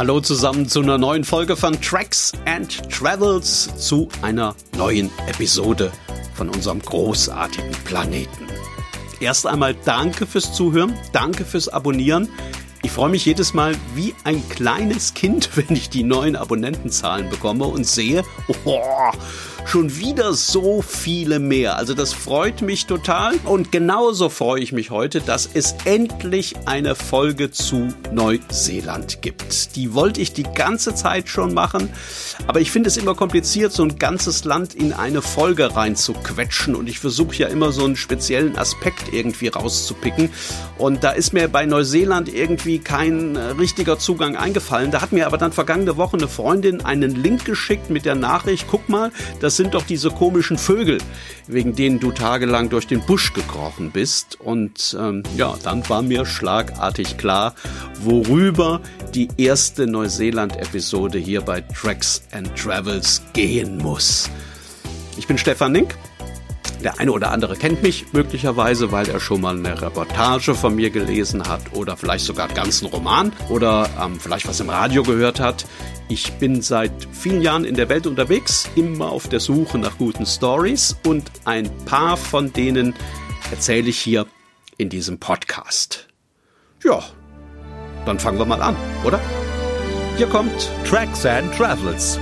Hallo zusammen zu einer neuen Folge von Tracks and Travels, zu einer neuen Episode von unserem großartigen Planeten. Erst einmal danke fürs Zuhören, danke fürs Abonnieren. Ich freue mich jedes Mal wie ein kleines Kind, wenn ich die neuen Abonnentenzahlen bekomme und sehe, oh, schon wieder so viele mehr. Also das freut mich total. Und genauso freue ich mich heute, dass es endlich eine Folge zu Neuseeland gibt. Die wollte ich die ganze Zeit schon machen, aber ich finde es immer kompliziert, so ein ganzes Land in eine Folge reinzuquetschen. Und ich versuche ja immer so einen speziellen Aspekt irgendwie rauszupicken. Und da ist mir bei Neuseeland irgendwie kein äh, richtiger Zugang eingefallen. Da hat mir aber dann vergangene Woche eine Freundin einen Link geschickt mit der Nachricht, guck mal, das sind doch diese komischen Vögel, wegen denen du tagelang durch den Busch gekrochen bist. Und ähm, ja, dann war mir schlagartig klar, worüber die erste Neuseeland-Episode hier bei Tracks and Travels gehen muss. Ich bin Stefan Nink. Der eine oder andere kennt mich möglicherweise, weil er schon mal eine Reportage von mir gelesen hat oder vielleicht sogar einen ganzen Roman oder ähm, vielleicht was im Radio gehört hat. Ich bin seit vielen Jahren in der Welt unterwegs, immer auf der Suche nach guten Stories und ein paar von denen erzähle ich hier in diesem Podcast. Ja, dann fangen wir mal an, oder? Hier kommt Tracks and Travels.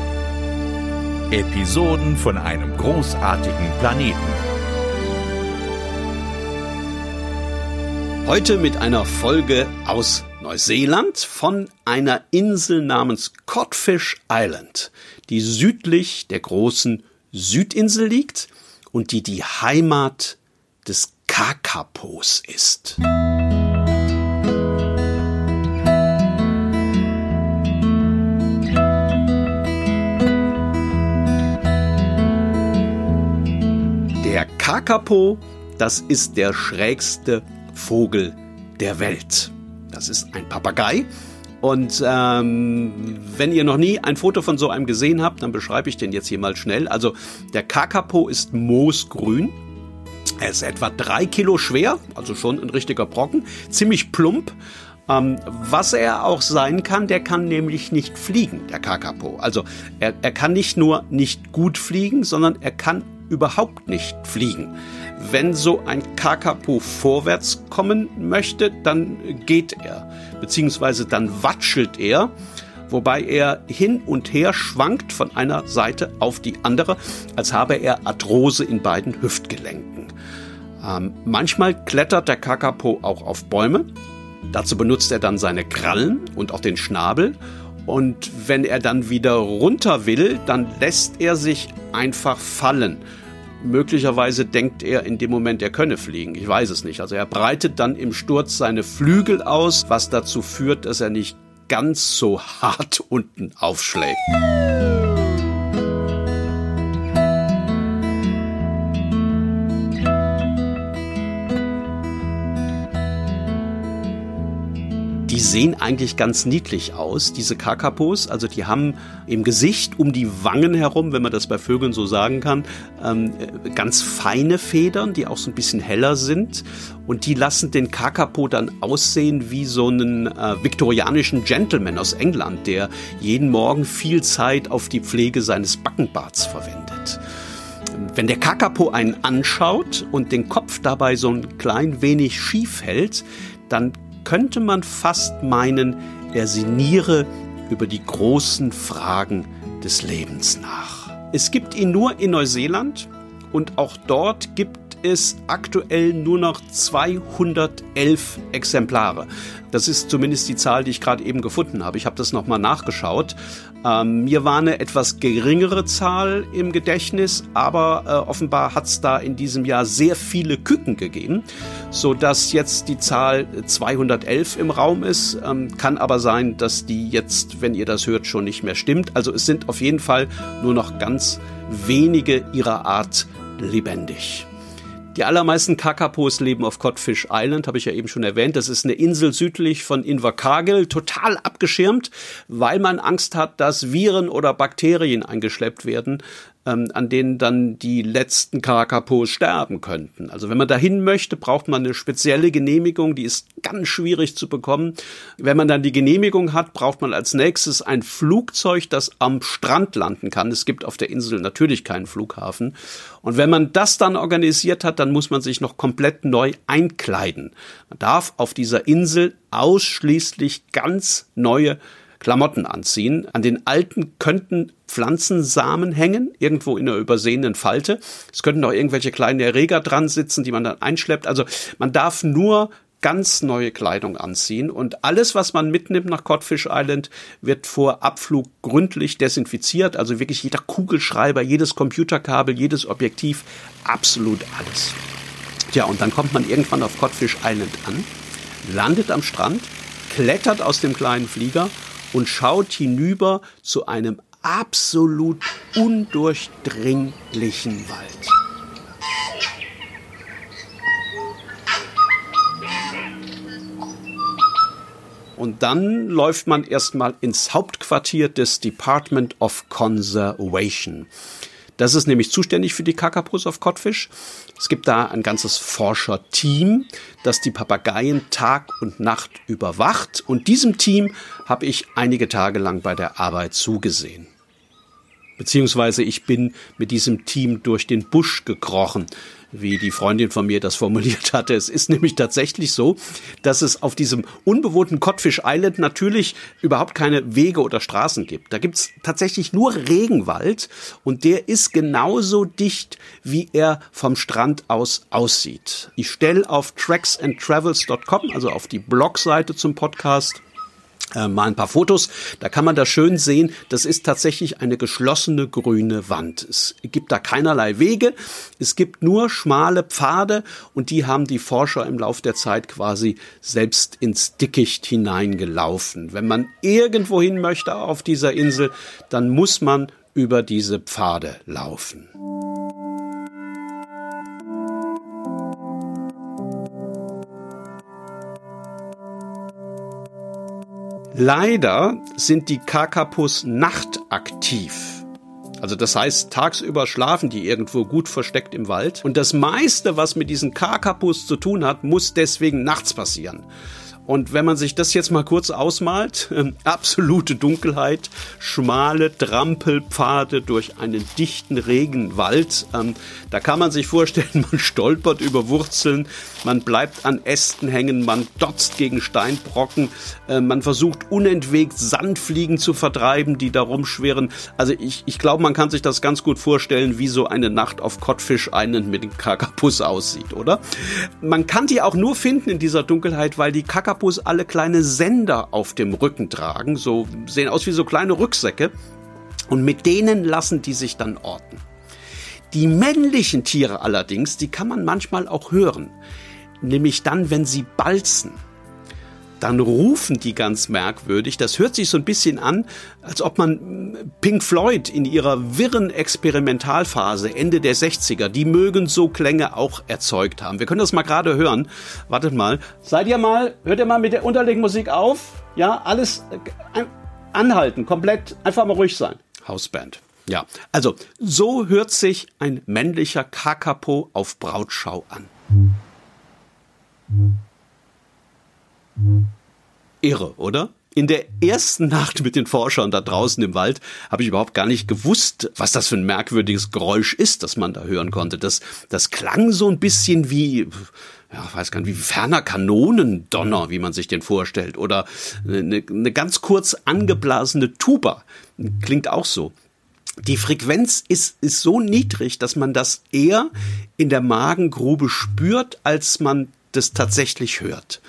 Episoden von einem großartigen Planeten. Heute mit einer Folge aus Neuseeland von einer Insel namens Codfish Island, die südlich der großen Südinsel liegt und die die Heimat des Kakapos ist. Der Kakapo, das ist der schrägste Vogel der Welt. Das ist ein Papagei. Und ähm, wenn ihr noch nie ein Foto von so einem gesehen habt, dann beschreibe ich den jetzt hier mal schnell. Also der Kakapo ist moosgrün. Er ist etwa drei Kilo schwer, also schon ein richtiger Brocken, ziemlich plump. Ähm, was er auch sein kann, der kann nämlich nicht fliegen, der Kakapo. Also er, er kann nicht nur nicht gut fliegen, sondern er kann überhaupt nicht fliegen. Wenn so ein Kakapo vorwärts kommen möchte, dann geht er, beziehungsweise dann watschelt er, wobei er hin und her schwankt von einer Seite auf die andere, als habe er Arthrose in beiden Hüftgelenken. Ähm, manchmal klettert der Kakapo auch auf Bäume. Dazu benutzt er dann seine Krallen und auch den Schnabel. Und wenn er dann wieder runter will, dann lässt er sich einfach fallen Möglicherweise denkt er in dem Moment, er könne fliegen. Ich weiß es nicht. Also er breitet dann im Sturz seine Flügel aus, was dazu führt, dass er nicht ganz so hart unten aufschlägt. Sehen eigentlich ganz niedlich aus, diese Kakapos. Also die haben im Gesicht um die Wangen herum, wenn man das bei Vögeln so sagen kann, ähm, ganz feine Federn, die auch so ein bisschen heller sind. Und die lassen den Kakapo dann aussehen wie so einen äh, viktorianischen Gentleman aus England, der jeden Morgen viel Zeit auf die Pflege seines Backenbarts verwendet. Wenn der Kakapo einen anschaut und den Kopf dabei so ein klein wenig schief hält, dann könnte man fast meinen, er sinniere über die großen Fragen des Lebens nach. Es gibt ihn nur in Neuseeland und auch dort gibt es aktuell nur noch 211 Exemplare. Das ist zumindest die Zahl, die ich gerade eben gefunden habe. Ich habe das nochmal nachgeschaut. Ähm, mir war eine etwas geringere Zahl im Gedächtnis, aber äh, offenbar hat es da in diesem Jahr sehr viele Küken gegeben, so dass jetzt die Zahl 211 im Raum ist. Ähm, kann aber sein, dass die jetzt, wenn ihr das hört, schon nicht mehr stimmt. Also es sind auf jeden Fall nur noch ganz wenige ihrer Art lebendig. Die allermeisten Kakapos leben auf Codfish Island, habe ich ja eben schon erwähnt. Das ist eine Insel südlich von Invercargill, total abgeschirmt, weil man Angst hat, dass Viren oder Bakterien eingeschleppt werden ähm, an denen dann die letzten Kakapos sterben könnten. Also wenn man dahin möchte, braucht man eine spezielle Genehmigung, die ist ganz schwierig zu bekommen. Wenn man dann die Genehmigung hat, braucht man als nächstes ein Flugzeug, das am Strand landen kann. Es gibt auf der Insel natürlich keinen Flughafen. Und wenn man das dann organisiert hat, dann muss man sich noch komplett neu einkleiden. Man darf auf dieser Insel ausschließlich ganz neue Klamotten anziehen. An den alten könnten Pflanzensamen hängen, irgendwo in einer übersehenen Falte. Es könnten auch irgendwelche kleinen Erreger dran sitzen, die man dann einschleppt. Also man darf nur ganz neue Kleidung anziehen und alles, was man mitnimmt nach Codfish Island, wird vor Abflug gründlich desinfiziert. Also wirklich jeder Kugelschreiber, jedes Computerkabel, jedes Objektiv, absolut alles. Tja, und dann kommt man irgendwann auf Codfish Island an, landet am Strand, klettert aus dem kleinen Flieger und schaut hinüber zu einem absolut undurchdringlichen Wald. Und dann läuft man erstmal ins Hauptquartier des Department of Conservation. Das ist nämlich zuständig für die Kakapus auf Codfish. Es gibt da ein ganzes Forscherteam, das die Papageien Tag und Nacht überwacht. Und diesem Team habe ich einige Tage lang bei der Arbeit zugesehen. Beziehungsweise ich bin mit diesem Team durch den Busch gekrochen wie die Freundin von mir das formuliert hatte. Es ist nämlich tatsächlich so, dass es auf diesem unbewohnten Codfish Island natürlich überhaupt keine Wege oder Straßen gibt. Da gibt's tatsächlich nur Regenwald und der ist genauso dicht, wie er vom Strand aus aussieht. Ich stelle auf tracksandtravels.com, also auf die Blogseite zum Podcast, äh, mal ein paar Fotos. Da kann man das schön sehen. Das ist tatsächlich eine geschlossene grüne Wand. Es gibt da keinerlei Wege. Es gibt nur schmale Pfade und die haben die Forscher im Lauf der Zeit quasi selbst ins Dickicht hineingelaufen. Wenn man irgendwo hin möchte auf dieser Insel, dann muss man über diese Pfade laufen. Leider sind die Kakapus nachtaktiv. Also das heißt, tagsüber schlafen die irgendwo gut versteckt im Wald. Und das meiste, was mit diesen Kakapus zu tun hat, muss deswegen nachts passieren. Und wenn man sich das jetzt mal kurz ausmalt, äh, absolute Dunkelheit, schmale Trampelpfade durch einen dichten Regenwald, ähm, da kann man sich vorstellen, man stolpert über Wurzeln, man bleibt an Ästen hängen, man dotzt gegen Steinbrocken, äh, man versucht unentwegt Sandfliegen zu vertreiben, die da rumschwirren. Also ich, ich glaube, man kann sich das ganz gut vorstellen, wie so eine Nacht auf Codfish Island mit dem Kakapus aussieht, oder? Man kann die auch nur finden in dieser Dunkelheit, weil die Kakapus Kakapus alle kleine Sender auf dem Rücken tragen, so sehen aus wie so kleine Rücksäcke und mit denen lassen die sich dann orten. Die männlichen Tiere allerdings, die kann man manchmal auch hören, nämlich dann, wenn sie balzen dann rufen die ganz merkwürdig. Das hört sich so ein bisschen an, als ob man Pink Floyd in ihrer wirren Experimentalphase Ende der 60er, die mögen so Klänge auch erzeugt haben. Wir können das mal gerade hören. Wartet mal. Seid ihr mal, hört ihr mal mit der Unterlegmusik auf? Ja, alles äh, anhalten, komplett, einfach mal ruhig sein. Hausband. Ja, also so hört sich ein männlicher Kakapo auf Brautschau an. Irre, oder? In der ersten Nacht mit den Forschern da draußen im Wald habe ich überhaupt gar nicht gewusst, was das für ein merkwürdiges Geräusch ist, das man da hören konnte. Das, das klang so ein bisschen wie, ja, weiß gar nicht, wie ferner Kanonendonner, wie man sich den vorstellt. Oder eine, eine ganz kurz angeblasene Tuba. Klingt auch so. Die Frequenz ist, ist so niedrig, dass man das eher in der Magengrube spürt, als man das tatsächlich hört.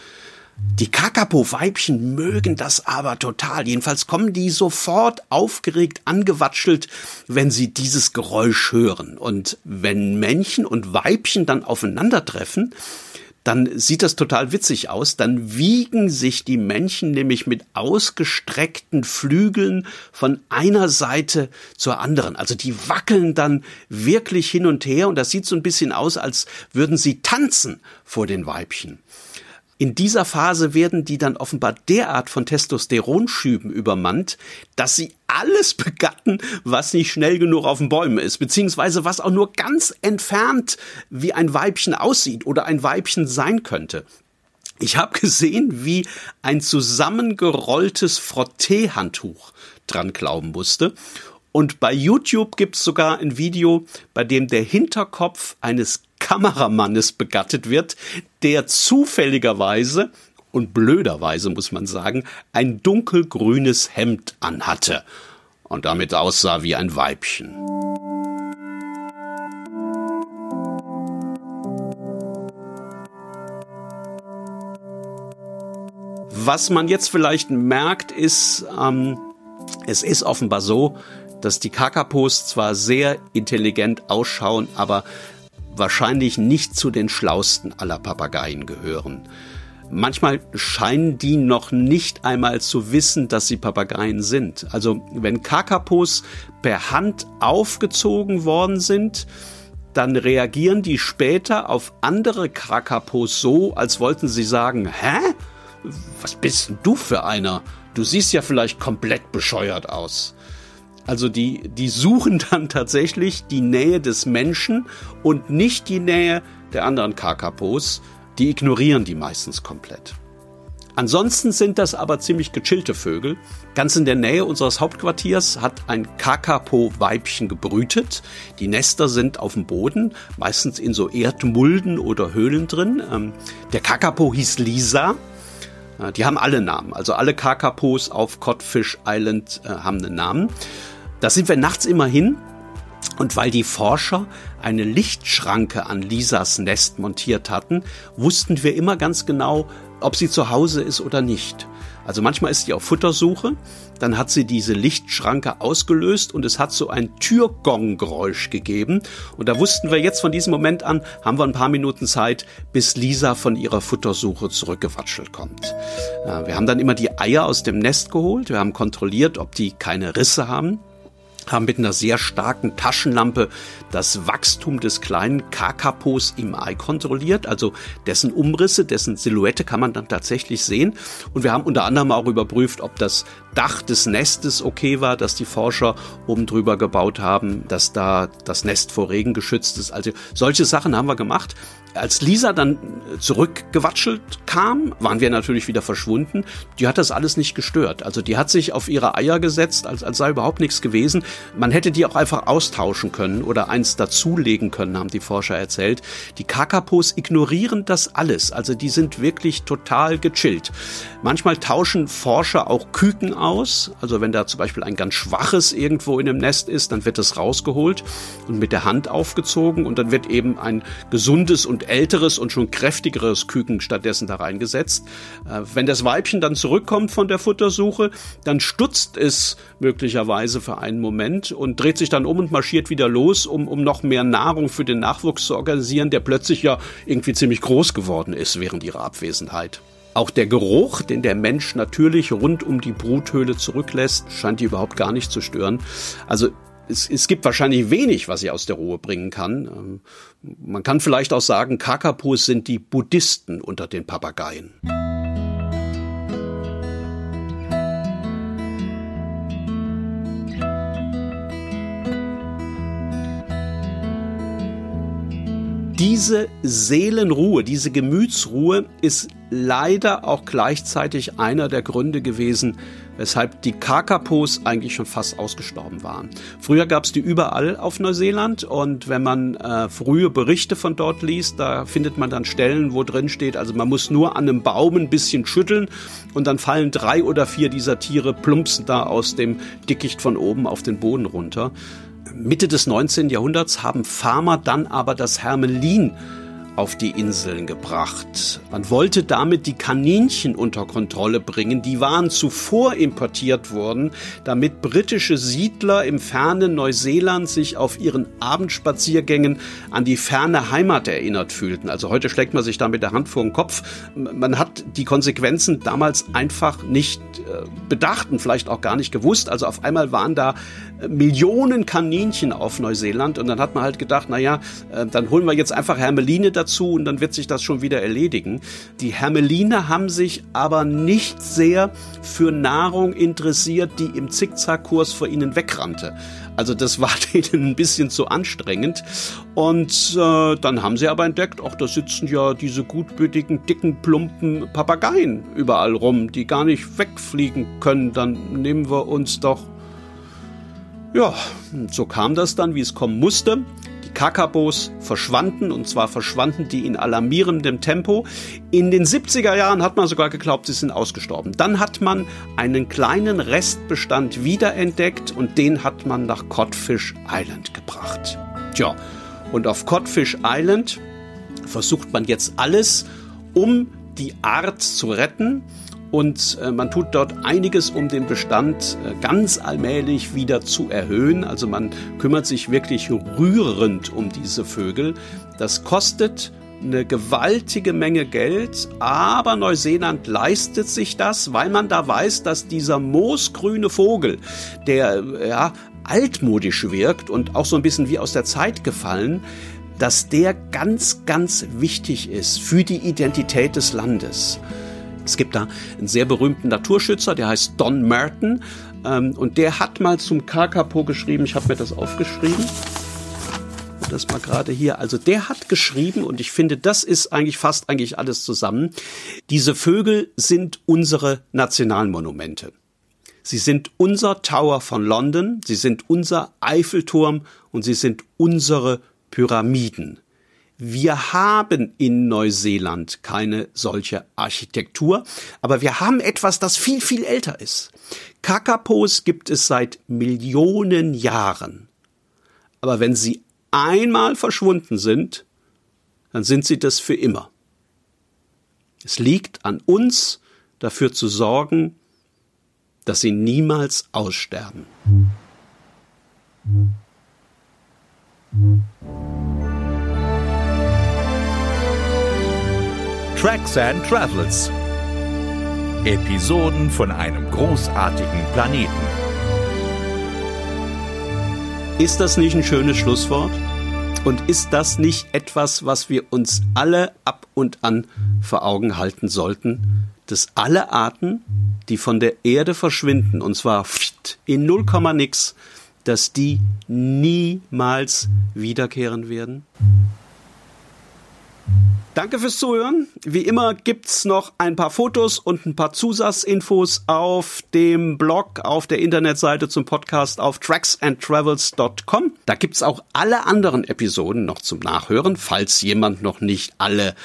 Die Kakapo-Weibchen mögen das aber total. Jedenfalls kommen die sofort aufgeregt angewatschelt, wenn sie dieses Geräusch hören. Und wenn Männchen und Weibchen dann aufeinandertreffen, dann sieht das total witzig aus. Dann wiegen sich die Männchen nämlich mit ausgestreckten Flügeln von einer Seite zur anderen. Also die wackeln dann wirklich hin und her und das sieht so ein bisschen aus, als würden sie tanzen vor den Weibchen. In dieser Phase werden die dann offenbar derart von Testosteronschüben übermannt, dass sie alles begatten, was nicht schnell genug auf den Bäumen ist, beziehungsweise was auch nur ganz entfernt wie ein Weibchen aussieht oder ein Weibchen sein könnte. Ich habe gesehen, wie ein zusammengerolltes Frotteehandtuch dran glauben musste. Und bei YouTube gibt's sogar ein Video, bei dem der Hinterkopf eines Kameramannes begattet wird, der zufälligerweise und blöderweise muss man sagen, ein dunkelgrünes Hemd anhatte und damit aussah wie ein Weibchen. Was man jetzt vielleicht merkt, ist, ähm, es ist offenbar so, dass die Kakapos zwar sehr intelligent ausschauen, aber wahrscheinlich nicht zu den schlausten aller Papageien gehören. Manchmal scheinen die noch nicht einmal zu wissen, dass sie Papageien sind. Also wenn Kakapos per Hand aufgezogen worden sind, dann reagieren die später auf andere Kakapos so, als wollten sie sagen, hä? Was bist denn du für einer? Du siehst ja vielleicht komplett bescheuert aus. Also die, die suchen dann tatsächlich die Nähe des Menschen und nicht die Nähe der anderen Kakapos. Die ignorieren die meistens komplett. Ansonsten sind das aber ziemlich gechillte Vögel. Ganz in der Nähe unseres Hauptquartiers hat ein Kakapo-Weibchen gebrütet. Die Nester sind auf dem Boden, meistens in so Erdmulden oder Höhlen drin. Ähm, der Kakapo hieß Lisa. Die haben alle Namen. Also alle Kakapos auf Codfish Island äh, haben einen Namen. Da sind wir nachts immer hin. Und weil die Forscher eine Lichtschranke an Lisas Nest montiert hatten, wussten wir immer ganz genau, ob sie zu Hause ist oder nicht. Also manchmal ist sie auf Futtersuche, dann hat sie diese Lichtschranke ausgelöst und es hat so ein Türgong-Geräusch gegeben. Und da wussten wir jetzt von diesem Moment an, haben wir ein paar Minuten Zeit, bis Lisa von ihrer Futtersuche zurückgewatschelt kommt. Wir haben dann immer die Eier aus dem Nest geholt, wir haben kontrolliert, ob die keine Risse haben haben mit einer sehr starken Taschenlampe das Wachstum des kleinen Kakapos im Ei kontrolliert, also dessen Umrisse, dessen Silhouette kann man dann tatsächlich sehen. Und wir haben unter anderem auch überprüft, ob das Dach des Nestes okay war, dass die Forscher oben drüber gebaut haben, dass da das Nest vor Regen geschützt ist. Also solche Sachen haben wir gemacht. Als Lisa dann zurückgewatschelt kam, waren wir natürlich wieder verschwunden. Die hat das alles nicht gestört. Also die hat sich auf ihre Eier gesetzt, als, als sei überhaupt nichts gewesen. Man hätte die auch einfach austauschen können oder eins dazulegen können, haben die Forscher erzählt. Die Kakapos ignorieren das alles. Also die sind wirklich total gechillt. Manchmal tauschen Forscher auch Küken aus. Also wenn da zum Beispiel ein ganz schwaches irgendwo in dem Nest ist, dann wird es rausgeholt und mit der Hand aufgezogen und dann wird eben ein gesundes und älteres und schon kräftigeres Küken stattdessen da reingesetzt. Äh, wenn das Weibchen dann zurückkommt von der Futtersuche, dann stutzt es möglicherweise für einen Moment und dreht sich dann um und marschiert wieder los, um, um noch mehr Nahrung für den Nachwuchs zu organisieren, der plötzlich ja irgendwie ziemlich groß geworden ist während ihrer Abwesenheit. Auch der Geruch, den der Mensch natürlich rund um die Bruthöhle zurücklässt, scheint die überhaupt gar nicht zu stören. Also es, es gibt wahrscheinlich wenig, was sie aus der Ruhe bringen kann. Ähm, man kann vielleicht auch sagen, Kakapos sind die Buddhisten unter den Papageien. Diese Seelenruhe, diese Gemütsruhe ist leider auch gleichzeitig einer der Gründe gewesen, weshalb die Kakapos eigentlich schon fast ausgestorben waren. Früher gab es die überall auf Neuseeland und wenn man äh, frühe Berichte von dort liest, da findet man dann Stellen, wo drin steht, also man muss nur an einem Baum ein bisschen schütteln und dann fallen drei oder vier dieser Tiere plumpsen da aus dem Dickicht von oben auf den Boden runter. Mitte des 19. Jahrhunderts haben Farmer dann aber das Hermelin auf die Inseln gebracht. Man wollte damit die Kaninchen unter Kontrolle bringen. Die waren zuvor importiert worden, damit britische Siedler im fernen Neuseeland sich auf ihren Abendspaziergängen an die ferne Heimat erinnert fühlten. Also heute schlägt man sich da mit der Hand vor den Kopf. Man hat die Konsequenzen damals einfach nicht äh, bedacht und vielleicht auch gar nicht gewusst. Also auf einmal waren da Millionen Kaninchen auf Neuseeland und dann hat man halt gedacht, naja, äh, dann holen wir jetzt einfach Hermeline dazu und dann wird sich das schon wieder erledigen. Die Hermeline haben sich aber nicht sehr für Nahrung interessiert, die im Zickzackkurs vor ihnen wegrannte. Also das war denen ein bisschen zu anstrengend. Und äh, dann haben sie aber entdeckt, ach, da sitzen ja diese gutbütigen, dicken, plumpen Papageien überall rum, die gar nicht wegfliegen können. Dann nehmen wir uns doch ja, so kam das dann, wie es kommen musste. Die Kakabos verschwanden und zwar verschwanden die in alarmierendem Tempo. In den 70er Jahren hat man sogar geglaubt, sie sind ausgestorben. Dann hat man einen kleinen Restbestand wiederentdeckt und den hat man nach Codfish Island gebracht. Tja, und auf Codfish Island versucht man jetzt alles, um die Art zu retten und äh, man tut dort einiges, um den Bestand äh, ganz allmählich wieder zu erhöhen. Also man kümmert sich wirklich rührend um diese Vögel. Das kostet eine gewaltige Menge Geld, aber Neuseeland leistet sich das, weil man da weiß, dass dieser moosgrüne Vogel, der ja altmodisch wirkt und auch so ein bisschen wie aus der Zeit gefallen, dass der ganz, ganz wichtig ist für die Identität des Landes. Es gibt da einen sehr berühmten Naturschützer, der heißt Don Merton. Ähm, und der hat mal zum Kakapo geschrieben, ich habe mir das aufgeschrieben. Das mal gerade hier. Also der hat geschrieben, und ich finde, das ist eigentlich fast eigentlich alles zusammen. Diese Vögel sind unsere Nationalmonumente. Sie sind unser Tower von London, sie sind unser Eiffelturm und sie sind unsere Pyramiden. Wir haben in Neuseeland keine solche Architektur, aber wir haben etwas, das viel, viel älter ist. Kakapos gibt es seit Millionen Jahren. Aber wenn sie einmal verschwunden sind, dann sind sie das für immer. Es liegt an uns, dafür zu sorgen, dass sie niemals aussterben. Tracks and Travels. Episoden von einem großartigen Planeten. Ist das nicht ein schönes Schlusswort? Und ist das nicht etwas, was wir uns alle ab und an vor Augen halten sollten? Dass alle Arten, die von der Erde verschwinden, und zwar in 0, nix, dass die niemals wiederkehren werden? Danke fürs Zuhören. Wie immer gibt's noch ein paar Fotos und ein paar Zusatzinfos auf dem Blog, auf der Internetseite zum Podcast auf tracksandtravels.com. Da gibt's auch alle anderen Episoden noch zum Nachhören, falls jemand noch nicht alle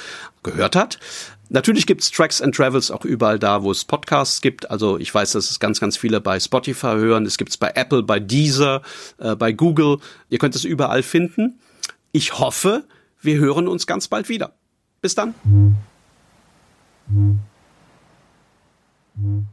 gehört hat. Natürlich gibt's Tracks and Travels auch überall da, wo es Podcasts gibt. Also ich weiß, dass es ganz, ganz viele bei Spotify hören. Es gibt's bei Apple, bei Deezer, äh, bei Google. Ihr könnt es überall finden. Ich hoffe, wir hören uns ganz bald wieder. Bis dann. Hm. Hm. Hm.